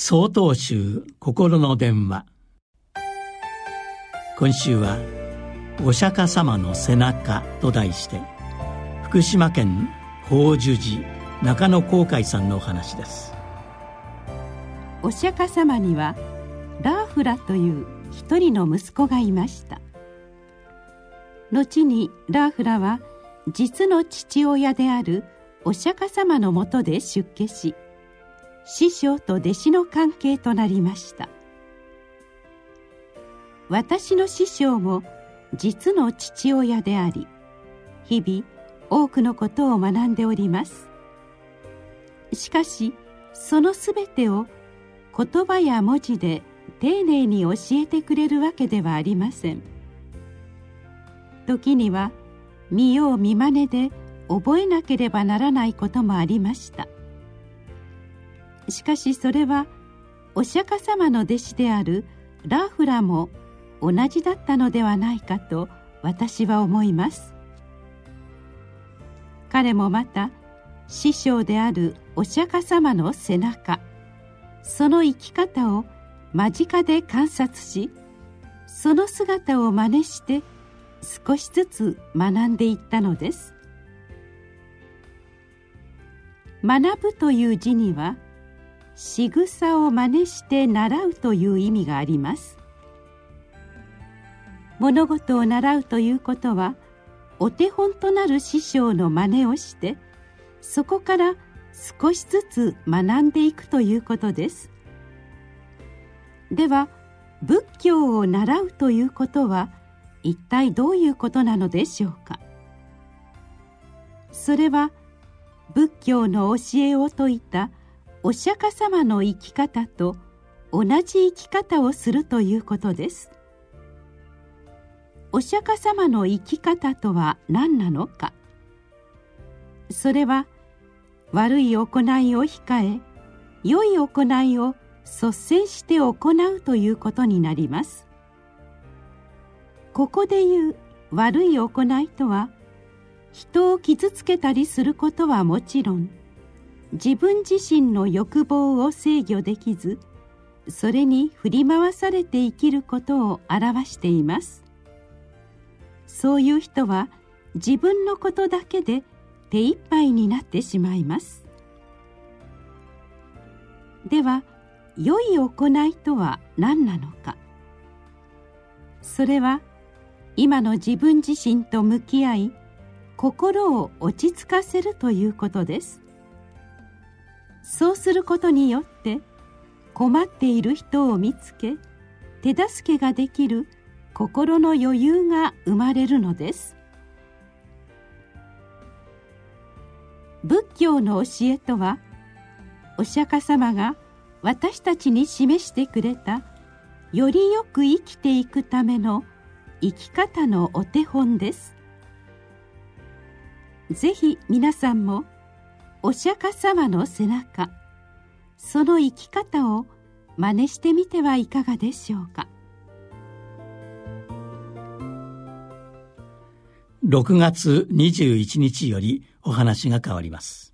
総統集心の電話。今週は「お釈迦様の背中」と題して福島県法寿寺中野航海さんのお話です。お釈迦様にはラーフラという一人の息子がいました。後にラーフラは実の父親であるお釈迦様のもとで出家し師匠と弟子の関係となりました。私の師匠も実の父親であり日々多くのことを学んでおります。しかしそのすべてを言葉や文字で丁寧に教えてくれるわけではありません。時には見よう見まねで覚えなければならないこともありました。しかしそれはお釈迦様の弟子であるラフラも同じだったのではないかと私は思います。彼もまた師匠であるお釈迦様の背中その生き方を間近で観察しその姿を真似して少しずつ学んでいったのです。学ぶという字には仕草を真似して習うという意味があります。物事を習うということはお手本となる師匠の真似をしてそこから少しずつ学んでいくということです。では仏教を習うということは一体どういうことなのでしょうか？それは仏教の教えを説いたお釈迦様の生き方と同じ生き方をするということです。お釈迦様の生き方とは何なのか？それは悪い行いを控え良い行いを率先して行うということになります。ここで言う悪い行いとは人を傷つけたりすることはもちろん自分自身の欲望を制御できずそれに振り回されて生きることを表しています。そういう人は自分のことだけで手一杯になってしまいます。では良い行いとは何なのか。それは今の自分自身と向き合い心を落ち着かせるということです。そうすることによって困っている人を見つけ手助けができる心の余裕が生まれるのです。仏教の教えとはお釈迦様が私たちに示してくれたよりよく生きていくための生き方のお手本です。ぜひ皆さんもお釈迦様の背中。その生き方を真似してみてはいかがでしょうか。6月21日よりお話が変わります。